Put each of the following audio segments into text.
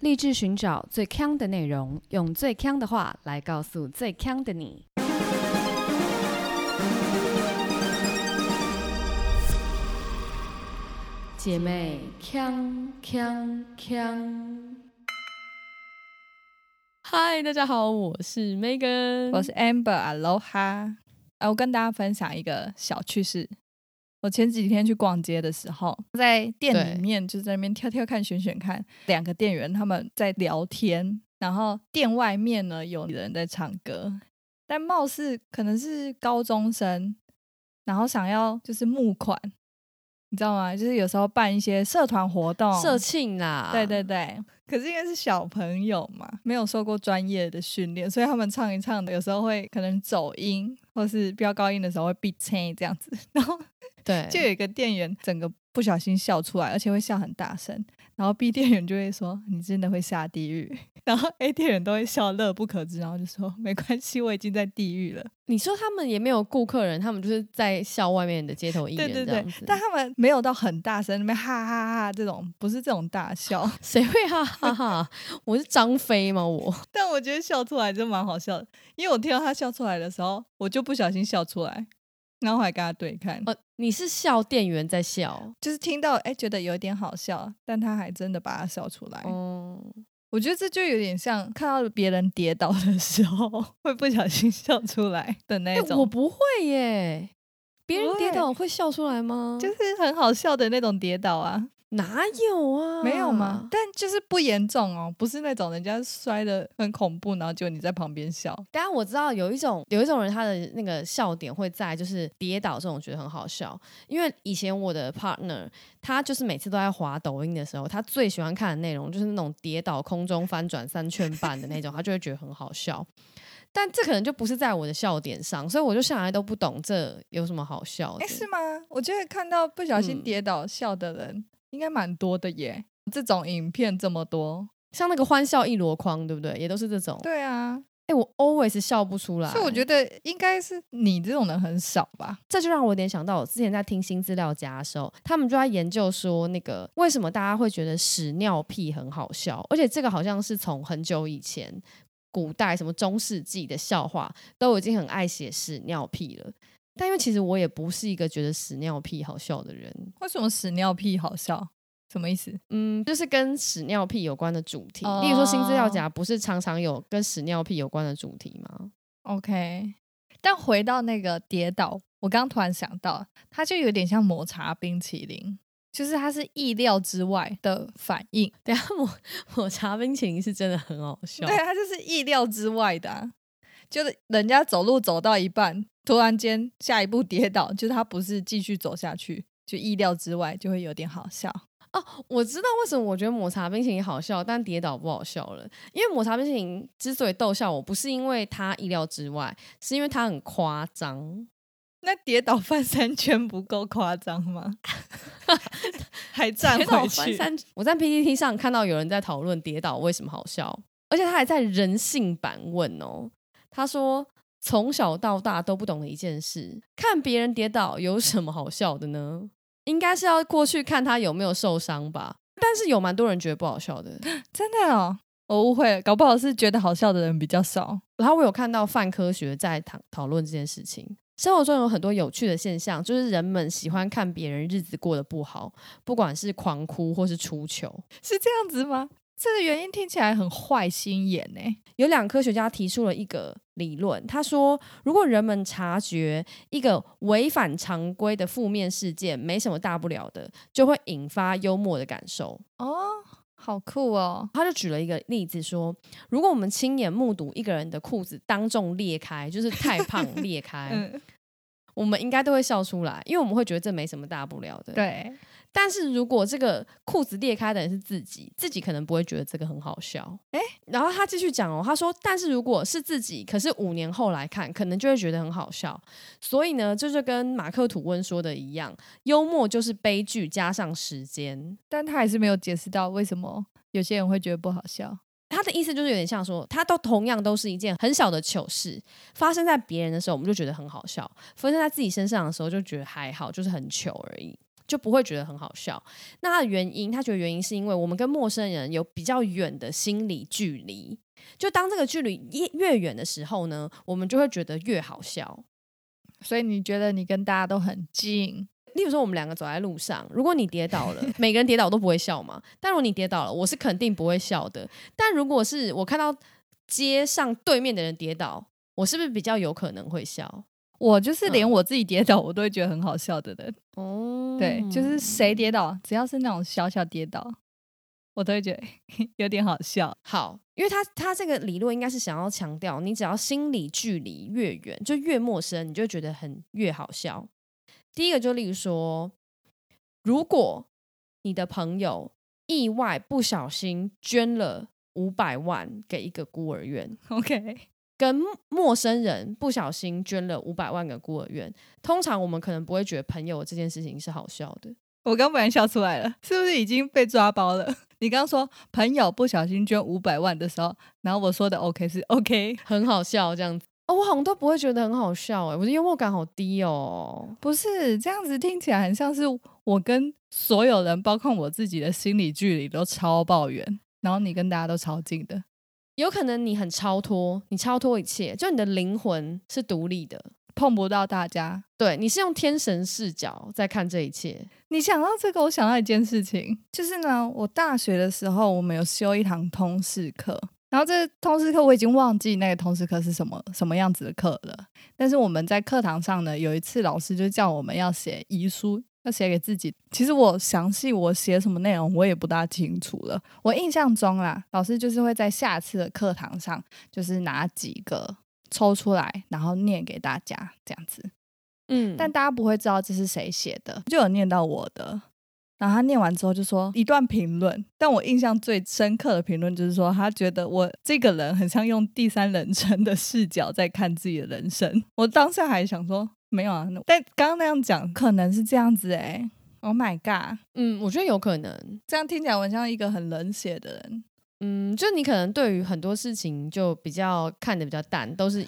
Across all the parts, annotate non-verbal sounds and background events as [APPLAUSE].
立志寻找最强的内容，用最强的话来告诉最强的你。姐妹，强强强！嗨，大家好，我是 Megan，我是 Amber，Aloha。哎，我跟大家分享一个小趣事。我前几天去逛街的时候，在店里面就在那边挑挑看、选选看，两个店员他们在聊天，然后店外面呢有人在唱歌，但貌似可能是高中生，然后想要就是募款，你知道吗？就是有时候办一些社团活动、社庆啦，对对对。可是因为是小朋友嘛，没有受过专业的训练，所以他们唱一唱的，有时候会可能走音，或是飙高音的时候会闭声这样子，[LAUGHS] 然后。对，就有一个店员整个不小心笑出来，而且会笑很大声，然后 B 店员就会说：“你真的会下地狱。”然后 A 店员都会笑乐不可支，然后就说：“没关系，我已经在地狱了。”你说他们也没有顾客人，他们就是在笑外面的街头艺人对对对，但他们没有到很大声，那边哈哈哈这种，不是这种大笑，[LAUGHS] 谁会哈哈哈？我是张飞吗？我？但我觉得笑出来就蛮好笑的，因为我听到他笑出来的时候，我就不小心笑出来。然后还跟他对看，哦，你是笑店员在笑，就是听到哎觉得有点好笑，但他还真的把它笑出来。哦，我觉得这就有点像看到别人跌倒的时候 [LAUGHS] 会不小心笑出来的那种。我不会耶，别人跌倒会笑出来吗？就是很好笑的那种跌倒啊。哪有啊？没有吗？但就是不严重哦，不是那种人家摔的很恐怖，然后就你在旁边笑。当然我知道有一种有一种人，他的那个笑点会在就是跌倒这种觉得很好笑。因为以前我的 partner 他就是每次都在滑抖音的时候，他最喜欢看的内容就是那种跌倒空中翻转三圈半的那种，他就会觉得很好笑。但这可能就不是在我的笑点上，所以我就向来都不懂这有什么好笑的。哎，是吗？我觉得看到不小心跌倒笑的人。应该蛮多的耶，这种影片这么多，像那个欢笑一箩筐，对不对？也都是这种。对啊，哎，我 always 笑不出来，所以我觉得应该是你这种人很少吧。这就让我联想到，我之前在听新资料夹的时候，他们就在研究说，那个为什么大家会觉得屎尿屁很好笑，而且这个好像是从很久以前，古代什么中世纪的笑话都已经很爱写屎尿屁了。但因为其实我也不是一个觉得屎尿屁好笑的人。为什么屎尿屁好笑？什么意思？嗯，就是跟屎尿屁有关的主题。例如说新资料夹，不是常常有跟屎尿屁有关的主题吗？OK。但回到那个跌倒，我刚突然想到，它就有点像抹茶冰淇淋，就是它是意料之外的反应。等下抹抹茶冰淇淋是真的很好笑。对，它就是意料之外的，就是人家走路走到一半。突然间，下一步跌倒，就是他不是继续走下去，就意料之外，就会有点好笑哦。我知道为什么我觉得抹茶冰淇淋好笑，但跌倒不好笑了。因为抹茶冰淇淋之所以逗笑我，不是因为它意料之外，是因为它很夸张。那跌倒翻三圈不够夸张吗？[LAUGHS] 还 [LAUGHS] 站回去？我在 PPT 上看到有人在讨论跌倒为什么好笑，而且他还在人性版问哦，他说。从小到大都不懂的一件事，看别人跌倒有什么好笑的呢？应该是要过去看他有没有受伤吧。但是有蛮多人觉得不好笑的，[GASPS] 真的哦，我误会了，搞不好是觉得好笑的人比较少。然后我有看到范科学在讨讨论这件事情，生活中有很多有趣的现象，就是人们喜欢看别人日子过得不好，不管是狂哭或是出糗，是这样子吗？这个原因听起来很坏心眼呢。有两科学家提出了一个理论，他说，如果人们察觉一个违反常规的负面事件没什么大不了的，就会引发幽默的感受。哦，好酷哦！他就举了一个例子说，如果我们亲眼目睹一个人的裤子当众裂开，就是太胖裂开，[LAUGHS] 我们应该都会笑出来，因为我们会觉得这没什么大不了的。对。但是如果这个裤子裂开的人是自己，自己可能不会觉得这个很好笑。哎，然后他继续讲哦，他说，但是如果是自己，可是五年后来看，可能就会觉得很好笑。所以呢，这就跟马克吐温说的一样，幽默就是悲剧加上时间。但他还是没有解释到为什么有些人会觉得不好笑。他的意思就是有点像说，他都同样都是一件很小的糗事，发生在别人的时候我们就觉得很好笑，发生在自己身上的时候就觉得还好，就是很糗而已。就不会觉得很好笑。那他的原因，他觉得原因是因为我们跟陌生人有比较远的心理距离，就当这个距离越越远的时候呢，我们就会觉得越好笑。所以你觉得你跟大家都很近？例如说，我们两个走在路上，如果你跌倒了，[LAUGHS] 每个人跌倒都不会笑嘛。但如果你跌倒了，我是肯定不会笑的。但如果是我看到街上对面的人跌倒，我是不是比较有可能会笑？我就是连我自己跌倒，我都会觉得很好笑的人。哦，对，就是谁跌倒，只要是那种小小跌倒，我都会觉得 [LAUGHS] 有点好笑。好，因为他他这个理论应该是想要强调，你只要心理距离越远，就越陌生，你就觉得很越好笑。第一个就例如说，如果你的朋友意外不小心捐了五百万给一个孤儿院，OK，跟陌生人不小心捐了五百万给孤儿院，通常我们可能不会觉得朋友这件事情是好笑的。我刚不然笑出来了，是不是已经被抓包了？[LAUGHS] 你刚说朋友不小心捐五百万的时候，然后我说的 OK 是 OK，[LAUGHS] 很好笑这样子。哦，我好像都不会觉得很好笑哎，我的幽默感好低哦。不是这样子，听起来很像是我跟所有人，包括我自己的心理距离都超抱远，然后你跟大家都超近的。有可能你很超脱，你超脱一切，就你的灵魂是独立的，碰不到大家。对，你是用天神视角在看这一切。你想到这个，我想到一件事情，就是呢，我大学的时候，我们有修一堂通识课。然后这通识课我已经忘记那个通识课是什么什么样子的课了。但是我们在课堂上呢，有一次老师就叫我们要写遗书，要写给自己。其实我详细我写什么内容我也不大清楚了。我印象中啦，老师就是会在下次的课堂上，就是拿几个抽出来，然后念给大家这样子。嗯，但大家不会知道这是谁写的，就有念到我的。然后他念完之后就说一段评论，但我印象最深刻的评论就是说，他觉得我这个人很像用第三人称的视角在看自己的人生。我当下还想说没有啊，但刚刚那样讲可能是这样子哎，Oh my god，嗯，我觉得有可能，这样听起来我像一个很冷血的人。嗯，就你可能对于很多事情就比较看的比较淡，都是以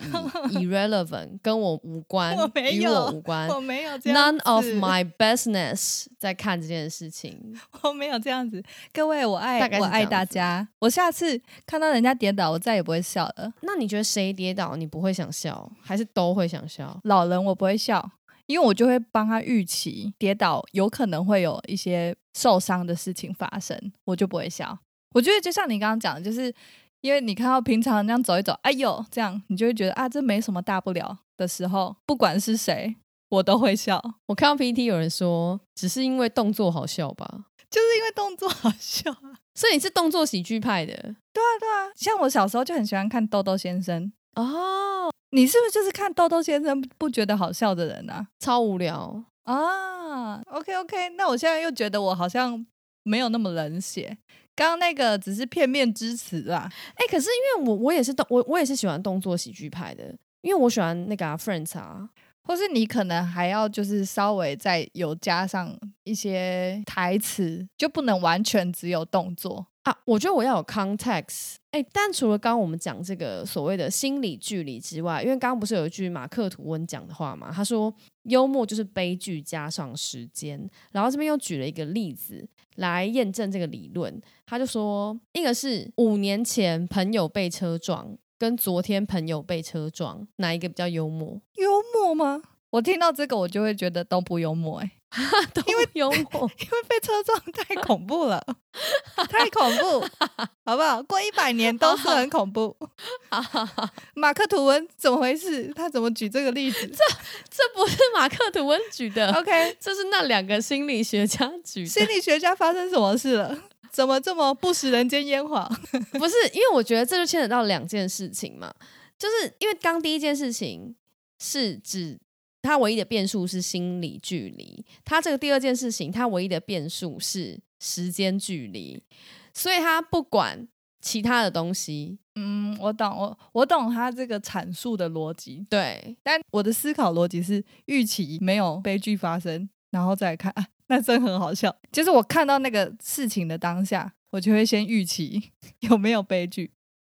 irrelevant [LAUGHS] 跟我无关，与我无关，我没有这样，none of my business 在看这件事情，[LAUGHS] 我没有这样子。各位，我爱我爱大家，我下次看到人家跌倒，我再也不会笑了。那你觉得谁跌倒你不会想笑，还是都会想笑？老人我不会笑，因为我就会帮他预期跌倒有可能会有一些受伤的事情发生，我就不会笑。我觉得就像你刚刚讲的，就是因为你看到平常那样走一走，哎呦，这样你就会觉得啊，这没什么大不了的时候，不管是谁，我都会笑。我看到 PPT 有人说，只是因为动作好笑吧，就是因为动作好笑啊。[LAUGHS] 所以你是动作喜剧派的？对啊，对啊。像我小时候就很喜欢看豆豆先生哦。你是不是就是看豆豆先生不觉得好笑的人啊？超无聊啊。OK OK，那我现在又觉得我好像没有那么冷血。刚刚那个只是片面之词啦，哎，可是因为我我也是动我我也是喜欢动作喜剧派的，因为我喜欢那个啊 Friends 啊，或是你可能还要就是稍微再有加上一些台词，就不能完全只有动作啊。我觉得我要有 context，哎，但除了刚刚我们讲这个所谓的心理距离之外，因为刚刚不是有一句马克吐温讲的话嘛，他说幽默就是悲剧加上时间，然后这边又举了一个例子。来验证这个理论，他就说，一个是五年前朋友被车撞，跟昨天朋友被车撞，哪一个比较幽默？幽默吗？我听到这个，我就会觉得都不幽默哎，[LAUGHS] 因为幽默，[LAUGHS] 因为被车撞太恐怖了，[LAUGHS] 太恐怖，好不好？过一百年都是很恐怖。马克吐温怎么回事？他怎么举这个例子？这这不是马克吐温举的，OK？这是那两个心理学家举。心理学家发生什么事了？怎么这么不食人间烟火？[LAUGHS] 不是，因为我觉得这就牵扯到两件事情嘛，就是因为刚第一件事情是指。它唯一的变数是心理距离，它这个第二件事情，它唯一的变数是时间距离，所以它不管其他的东西。嗯，我懂，我我懂他这个阐述的逻辑。对，但我的思考逻辑是预期没有悲剧发生，然后再看，啊，那真很好笑。就是我看到那个事情的当下，我就会先预期 [LAUGHS] 有没有悲剧，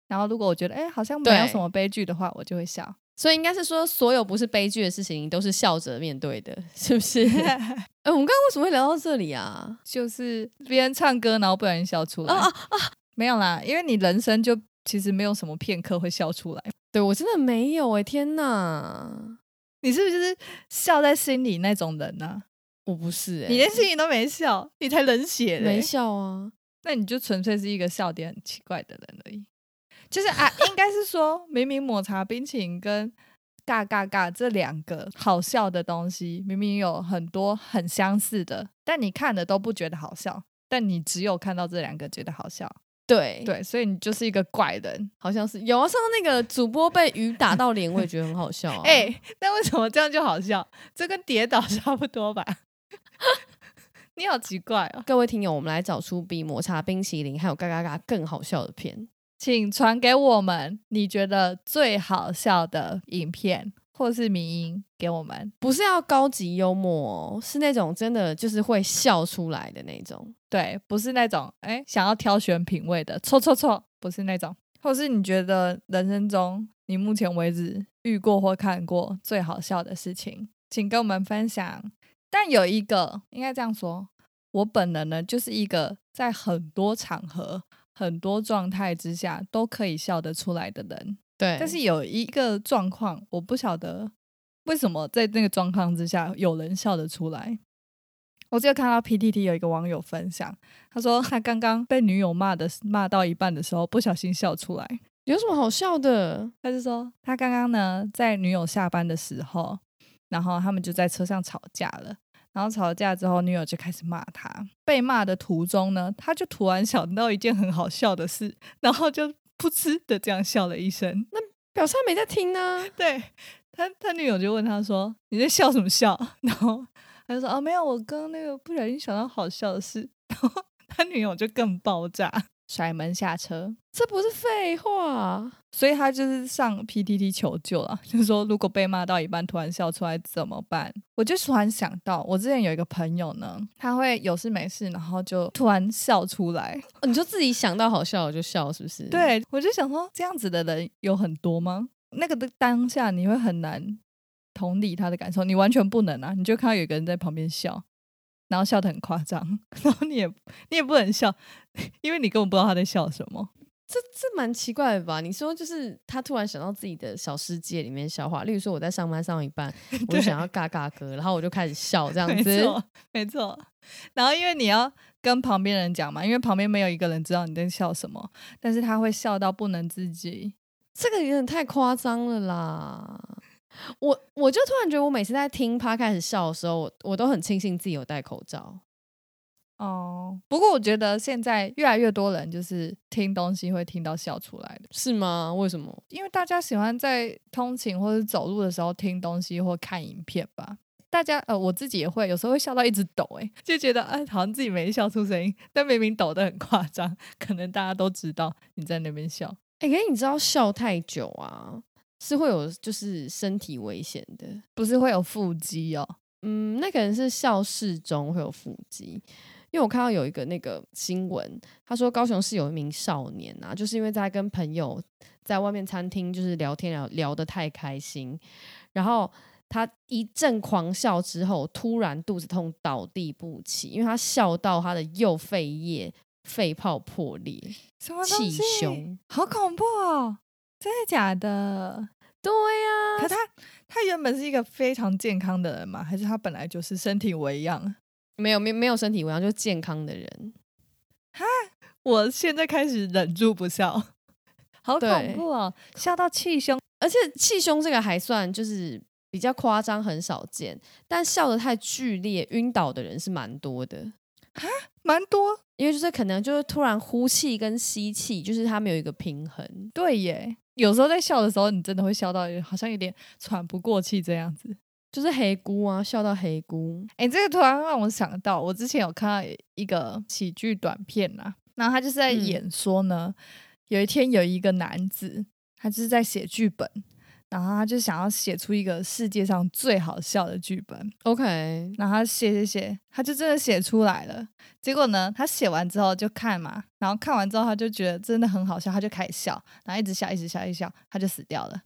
然后如果我觉得哎好像没有什么悲剧的话，我就会笑。所以应该是说，所有不是悲剧的事情，都是笑着面对的，是不是？[LAUGHS] 哎，我们刚刚为什么会聊到这里啊？就是别人唱歌，然后不小心笑出来。啊啊啊！没有啦，因为你人生就其实没有什么片刻会笑出来。对我真的没有哎，天哪！你是不是就是笑在心里那种人呢？我不是哎，你连心里都没笑，你才冷血没笑啊？那你就纯粹是一个笑点很奇怪的人而已。就是啊，应该是说，明明抹茶冰淇淋跟嘎嘎嘎这两个好笑的东西，明明有很多很相似的，但你看的都不觉得好笑，但你只有看到这两个觉得好笑。对对，所以你就是一个怪人，好像是有啊。上次那个主播被雨打到脸，我也觉得很好笑。哎，[LAUGHS] 那为什么这样就好笑？这跟跌倒 [LAUGHS] 差不多吧？[LAUGHS] 你好奇怪哦！各位听友，我们来找出比抹茶冰淇淋还有嘎嘎嘎更好笑的片。请传给我们你觉得最好笑的影片或是迷音给我们，不是要高级幽默，是那种真的就是会笑出来的那种。对，不是那种哎想要挑选品味的，错错错，不是那种。或是你觉得人生中你目前为止遇过或看过最好笑的事情，请跟我们分享。但有一个应该这样说，我本人呢就是一个在很多场合。很多状态之下都可以笑得出来的人，对。但是有一个状况，我不晓得为什么在那个状况之下有人笑得出来。我就看到 PTT 有一个网友分享，他说他刚刚被女友骂的骂到一半的时候，不小心笑出来。有什么好笑的？他就说他刚刚呢在女友下班的时候，然后他们就在车上吵架了。然后吵架之后，女友就开始骂他。被骂的途中呢，他就突然想到一件很好笑的事，然后就噗嗤的这样笑了一声。那表示他没在听呢。对他，他女友就问他说：“你在笑什么笑？” [LAUGHS] 然后他就说：“哦，没有，我刚刚那个不小心想到好笑的事。[LAUGHS] ”然后他女友就更爆炸。甩门下车，这不是废话，所以他就是上 PTT 求救了，就是说如果被骂到一半突然笑出来怎么办？我就突然想到，我之前有一个朋友呢，他会有事没事，然后就突然笑出来，你就自己想到好笑我就笑，是不是？对，我就想说这样子的人有很多吗？那个的当下你会很难同理他的感受，你完全不能啊！你就看到有个人在旁边笑。然后笑得很夸张，然后你也你也不能笑，[LAUGHS] 因为你根本不知道他在笑什么。这这蛮奇怪的吧？你说就是他突然想到自己的小世界里面笑话，例如说我在上班上一半，[LAUGHS] 我就想要嘎嘎歌，然后我就开始笑这样子。没错，没错。然后因为你要跟旁边人讲嘛，因为旁边没有一个人知道你在笑什么，但是他会笑到不能自己，这个有点太夸张了啦。我我就突然觉得，我每次在听他开始笑的时候，我我都很庆幸自己有戴口罩。哦，不过我觉得现在越来越多人就是听东西会听到笑出来的，是吗？为什么？因为大家喜欢在通勤或者走路的时候听东西或看影片吧。大家呃，我自己也会有时候会笑到一直抖，哎，就觉得哎，好像自己没笑出声音，但明明抖得很夸张，可能大家都知道你在那边笑。哎，可是你知道笑太久啊？是会有就是身体危险的，不是会有腹肌哦。嗯，那可能是笑事中会有腹肌，因为我看到有一个那个新闻，他说高雄市有一名少年啊，就是因为在跟朋友在外面餐厅就是聊天聊聊得太开心，然后他一阵狂笑之后，突然肚子痛倒地不起，因为他笑到他的右肺叶肺泡破裂，气胸，好恐怖哦！真的假的？对呀。可他他原本是一个非常健康的人嘛？还是他本来就是身体为样？没有没没有身体为样，就是健康的人。哈！我现在开始忍住不笑，好恐怖哦！笑到气胸，而且气胸这个还算就是比较夸张，很少见。但笑得太剧烈，晕倒的人是蛮多的。哈，蛮多，因为就是可能就是突然呼气跟吸气，就是他们有一个平衡。对耶。有时候在笑的时候，你真的会笑到好像有点喘不过气这样子，就是黑姑啊，笑到黑姑。哎，这个突然让我想到，我之前有看到一个喜剧短片呐，然后他就是在演说呢，有一天有一个男子，他就是在写剧本。然后他就想要写出一个世界上最好笑的剧本，OK。然后他写写写，他就真的写出来了。结果呢，他写完之后就看嘛，然后看完之后他就觉得真的很好笑，他就开始笑，然后一直笑，一直笑，一直笑，他就死掉了。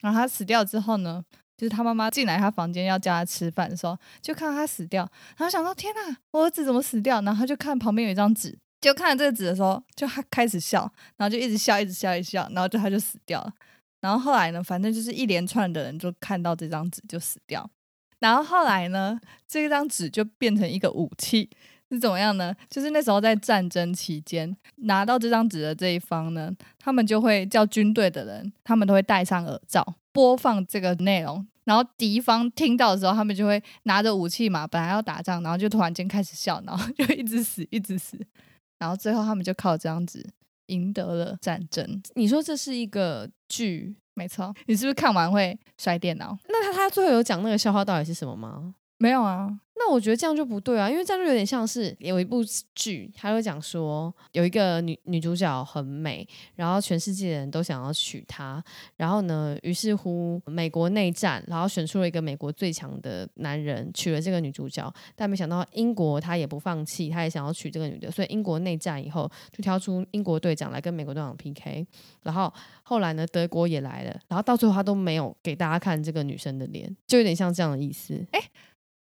然后他死掉之后呢，就是他妈妈进来他房间要叫他吃饭的时候，就看到他死掉，然后想到天哪，我儿子怎么死掉？然后他就看旁边有一张纸，就看这个纸的时候，就他开始笑，然后就一直笑，一直笑，一直笑，然后就他就死掉了。然后后来呢，反正就是一连串的人就看到这张纸就死掉。然后后来呢，这张纸就变成一个武器，是怎么样呢？就是那时候在战争期间，拿到这张纸的这一方呢，他们就会叫军队的人，他们都会戴上耳罩播放这个内容，然后敌方听到的时候，他们就会拿着武器嘛，本来要打仗，然后就突然间开始笑，然后 [LAUGHS] 就一直死，一直死，然后最后他们就靠这张纸赢得了战争。你说这是一个剧，没错，你是不是看完会摔电脑？那他他最后有讲那个笑话到底是什么吗？没有啊，那我觉得这样就不对啊，因为这样就有点像是有一部剧，他会讲说有一个女女主角很美，然后全世界的人都想要娶她，然后呢，于是乎美国内战，然后选出了一个美国最强的男人娶了这个女主角，但没想到英国他也不放弃，他也想要娶这个女的，所以英国内战以后就挑出英国队长来跟美国队长 PK，然后后来呢，德国也来了，然后到最后他都没有给大家看这个女生的脸，就有点像这样的意思。哎。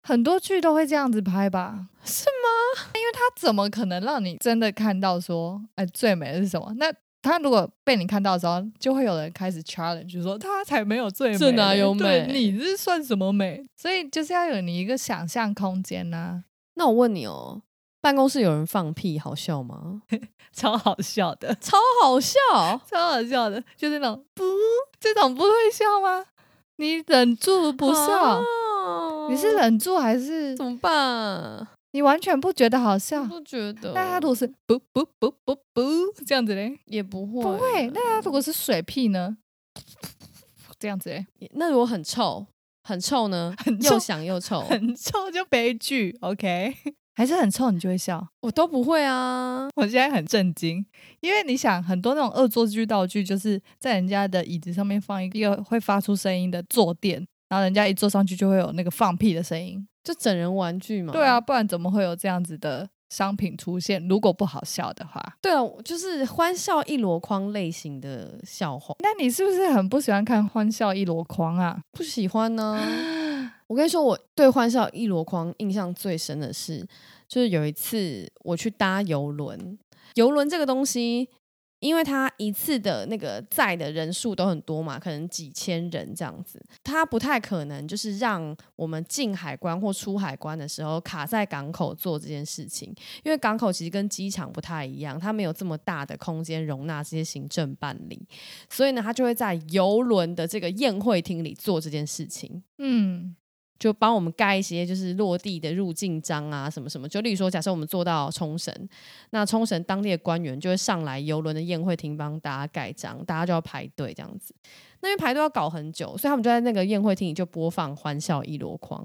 很多剧都会这样子拍吧？是吗？因为他怎么可能让你真的看到说，哎，最美的是什么？那他如果被你看到的时候，就会有人开始 challenge，就说他才没有最美，这哪有美？你这算什么美？所以就是要有你一个想象空间呐。那我问你哦，办公室有人放屁，好笑吗？[LAUGHS] 超好笑的，超好笑，[LAUGHS] 超好笑的，就是那种不，这种不会笑吗？你忍住不笑。你是忍住还是怎么办？你完全不觉得好笑？不觉得。那他如果是不不不不不这样子嘞，也不会。不会。那他如果是水屁呢？这样子嘞。那如果很臭，很臭呢？很又响又臭，很臭就悲剧。OK，还是很臭你就会笑？我都不会啊。我现在很震惊，因为你想，很多那种恶作剧道具，就是在人家的椅子上面放一个会发出声音的坐垫。然后人家一坐上去就会有那个放屁的声音，就整人玩具嘛。对啊，不然怎么会有这样子的商品出现？如果不好笑的话，对啊，就是欢笑一箩筐类型的笑话。那你是不是很不喜欢看欢笑一箩筐啊？不喜欢呢。[GASPS] 我跟你说，我对欢笑一箩筐印象最深的是，就是有一次我去搭游轮，游轮这个东西。因为他一次的那个载的人数都很多嘛，可能几千人这样子，他不太可能就是让我们进海关或出海关的时候卡在港口做这件事情，因为港口其实跟机场不太一样，它没有这么大的空间容纳这些行政办理，所以呢，他就会在游轮的这个宴会厅里做这件事情。嗯。就帮我们盖一些就是落地的入境章啊，什么什么。就例如说，假设我们做到冲绳，那冲绳当地的官员就会上来游轮的宴会厅帮大家盖章，大家就要排队这样子。那因为排队要搞很久，所以他们就在那个宴会厅里就播放《欢笑一箩筐》，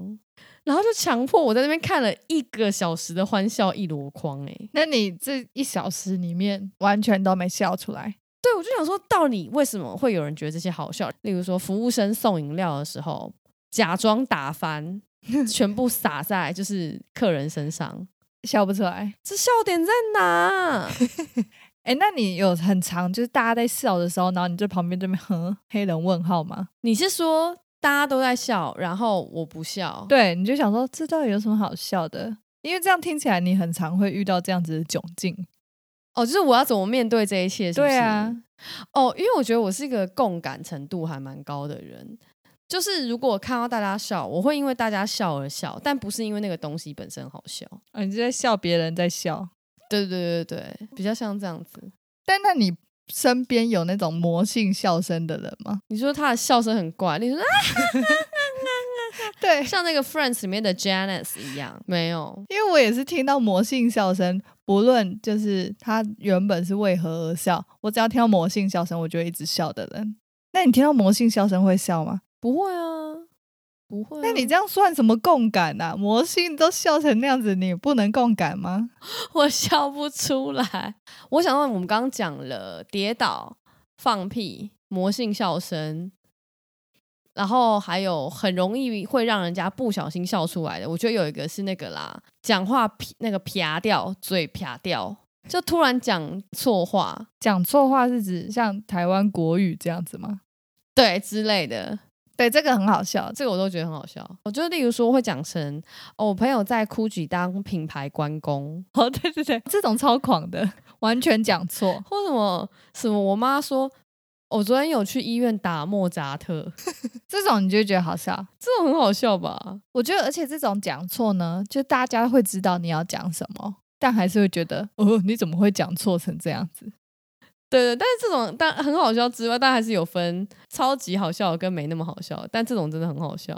然后就强迫我在那边看了一个小时的《欢笑一箩筐》。哎，那你这一小时里面完全都没笑出来？对，我就想说，到底为什么会有人觉得这些好笑？例如说，服务生送饮料的时候。假装打翻，[LAUGHS] 全部洒在就是客人身上，笑不出来。这笑点在哪？[LAUGHS] 哎，那你有很长，就是大家在笑的时候，然后你在旁边这边哼黑人问号吗？你是说大家都在笑，然后我不笑？对，你就想说这到底有什么好笑的？因为这样听起来你很常会遇到这样子的窘境。哦，就是我要怎么面对这一切？对啊。哦，因为我觉得我是一个共感程度还蛮高的人。就是如果看到大家笑，我会因为大家笑而笑，但不是因为那个东西本身好笑。啊，你在笑别人在笑，对对对对比较像这样子。但那你身边有那种魔性笑声的人吗？你说他的笑声很怪，你说啊，对，像那个 Friends 里面的 Janice 一样，没有。因为我也是听到魔性笑声，不论就是他原本是为何而笑，我只要听到魔性笑声，我就一直笑的人。那你听到魔性笑声会笑吗？不会啊，不会。那你这样算什么共感啊？魔性都笑成那样子，你不能共感吗？[LAUGHS] 我笑不出来。我想到我们刚刚讲了跌倒、放屁、魔性笑声，然后还有很容易会让人家不小心笑出来的。我觉得有一个是那个啦，讲话那个撇掉，嘴撇掉，就突然讲错话。讲错话是指像台湾国语这样子吗？对之类的，对，这个很好笑。这个我都觉得很好笑。我就例如说会讲成，哦，我朋友在 GUCCI 当品牌关公，哦，对对对，这种超狂的，完全讲错。或什么什么，我妈说，我昨天有去医院打莫扎特，[LAUGHS] 这种你就觉得好笑。这种很好笑吧？我觉得，而且这种讲错呢，就大家会知道你要讲什么，但还是会觉得，哦，你怎么会讲错成这样子？对对，但是这种但很好笑之外，但还是有分超级好笑跟没那么好笑。但这种真的很好笑，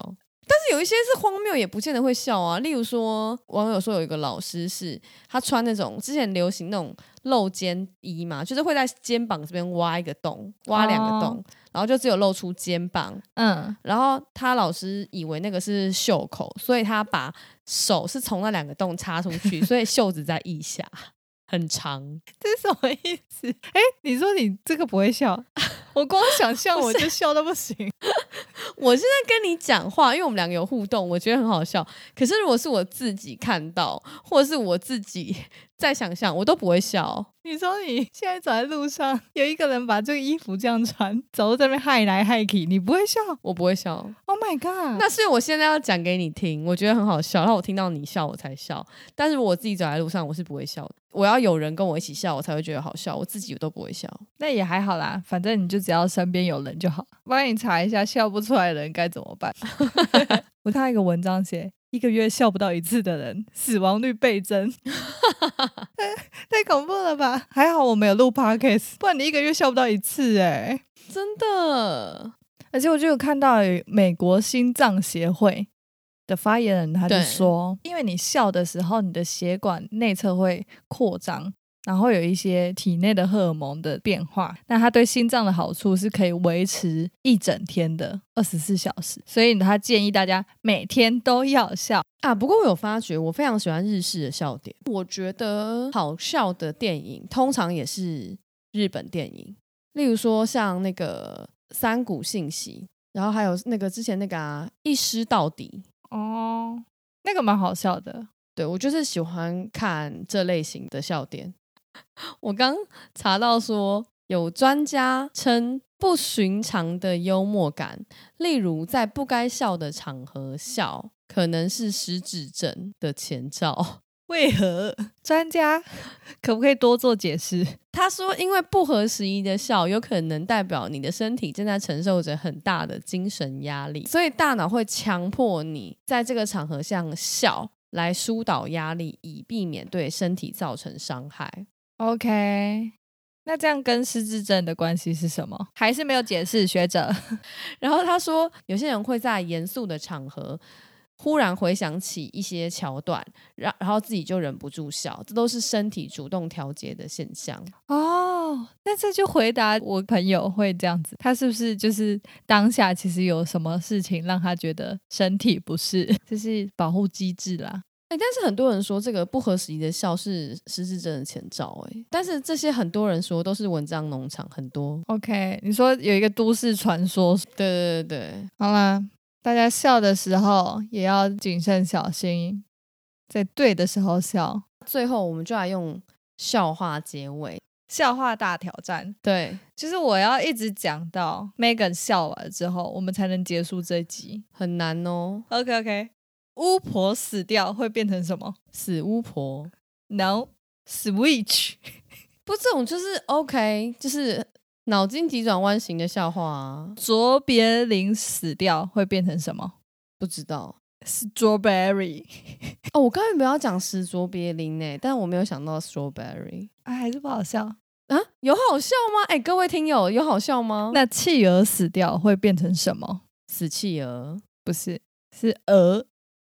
但是有一些是荒谬，也不见得会笑啊。例如说，网友说有一个老师是他穿那种之前流行那种露肩衣嘛，就是会在肩膀这边挖一个洞，挖两个洞，然后就只有露出肩膀。嗯，然后他老师以为那个是袖口，所以他把手是从那两个洞插出去，所以袖子在腋下。很长，这是什么意思？[LAUGHS] 哎，你说你这个不会笑，[LAUGHS] 我光想象我就笑到不行。[LAUGHS] 我现在跟你讲话，因为我们两个有互动，我觉得很好笑。可是如果是我自己看到，或者是我自己在想象，我都不会笑。你说你现在走在路上，有一个人把这个衣服这样穿，走在那边害来害去，你不会笑？我不会笑。Oh my god！那是我现在要讲给你听，我觉得很好笑，然后我听到你笑，我才笑。但是我自己走在路上，我是不会笑的。我要有人跟我一起笑，我才会觉得好笑。我自己都不会笑。那也还好啦，反正你就只要身边有人就好。帮你查一下，笑不出来的人该怎么办？[LAUGHS] [LAUGHS] 我看一个文章写。一个月笑不到一次的人，死亡率倍增，[LAUGHS] 太恐怖了吧？还好我没有录 podcast，不然你一个月笑不到一次，哎，真的。而且我就有看到美国心脏协会的发言人，他就说，因为你笑的时候，你的血管内侧会扩张。然后有一些体内的荷尔蒙的变化，那它对心脏的好处是可以维持一整天的二十四小时，所以他建议大家每天都要笑啊。不过我有发觉，我非常喜欢日式的笑点。我觉得好笑的电影通常也是日本电影，例如说像那个《三谷信息》，然后还有那个之前那个《一尸到底》哦，那个蛮好笑的。对我就是喜欢看这类型的笑点。[LAUGHS] 我刚查到说，有专家称不寻常的幽默感，例如在不该笑的场合笑，可能是失智症的前兆。[LAUGHS] 为何？专家可不可以多做解释？他说，因为不合时宜的笑，有可能代表你的身体正在承受着很大的精神压力，所以大脑会强迫你在这个场合下笑，来疏导压力，以避免对身体造成伤害。OK，那这样跟失智症的关系是什么？还是没有解释，学者。[LAUGHS] 然后他说，有些人会在严肃的场合忽然回想起一些桥段，然然后自己就忍不住笑，这都是身体主动调节的现象。哦，那这就回答我朋友会这样子，他是不是就是当下其实有什么事情让他觉得身体不适，[LAUGHS] 这是保护机制啦。哎，但是很多人说这个不合时宜的笑是失智症的前兆，哎，但是这些很多人说都是文章农场很多。OK，你说有一个都市传说，对对对对，好啦，大家笑的时候也要谨慎小心，在对的时候笑。最后我们就来用笑话结尾，笑话大挑战。对，就是我要一直讲到 Megan 笑完之后，我们才能结束这集，很难哦。OK OK。巫婆死掉会变成什么？死巫婆？No，Switch。[LAUGHS] 不，这种就是 OK，就是脑筋急转弯型的笑话啊。卓别林死掉会变成什么？不知道。Strawberry。[LAUGHS] 哦，我刚才没有讲史卓别林呢，但我没有想到 Strawberry。哎，还是不好笑啊？有好笑吗？哎，各位听友，有好笑吗？那企鹅死掉会变成什么？死企鹅？不是，是鹅。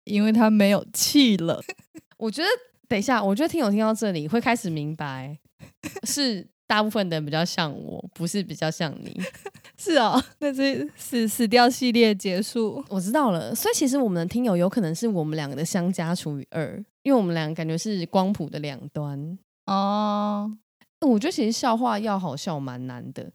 因为他没有气了，[LAUGHS] 我觉得等一下，我觉得听友听到这里会开始明白，[LAUGHS] 是大部分的人比较像我，不是比较像你，[LAUGHS] 是哦，那这死死掉系列结束，我知道了。所以其实我们的听友有可能是我们两个的相加除以二，因为我们两个感觉是光谱的两端哦。我觉得其实笑话要好笑蛮难的，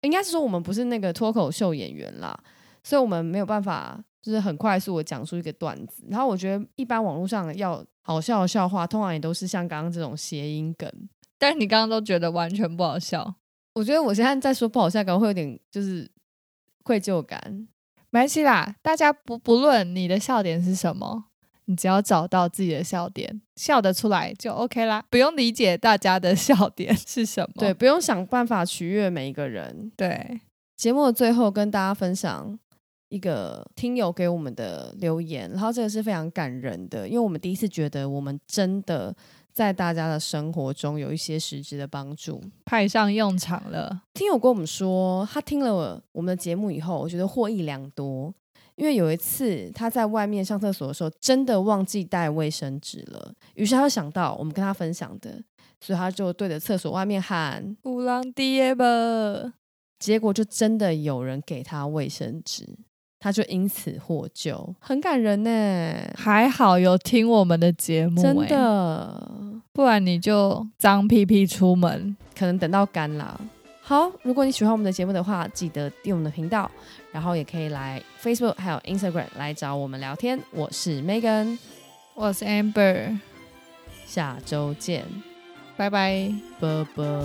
应该是说我们不是那个脱口秀演员啦，所以我们没有办法。就是很快速的讲出一个段子，然后我觉得一般网络上要好笑的笑话，通常也都是像刚刚这种谐音梗。但是你刚刚都觉得完全不好笑，我觉得我现在在说不好笑，可能会有点就是愧疚感。没关系啦，大家不不论你的笑点是什么，你只要找到自己的笑点，笑得出来就 OK 啦，不用理解大家的 [LAUGHS] 笑点是什么。对，不用想办法取悦每一个人。对，节目的最后跟大家分享一个听友给我们的留言，然后这个是非常感人的，因为我们第一次觉得我们真的在大家的生活中有一些实质的帮助。派上用场了。听友跟我们说，他听了我们的节目以后，我觉得获益良多。因为有一次他在外面上厕所的时候，真的忘记带卫生纸了，于是他就想到我们跟他分享的，所以他就对着厕所外面喊“乌浪爹吧”，结果就真的有人给他卫生纸，他就因此获救，很感人呢。还好有听我们的节目、真欸，的，不然你就脏屁屁出门。可能等到干了。好，如果你喜欢我们的节目的话，记得订我们的频道，然后也可以来 Facebook 还有 Instagram 来找我们聊天。我是 Megan，我是 Amber，下周见，拜拜。啵啵。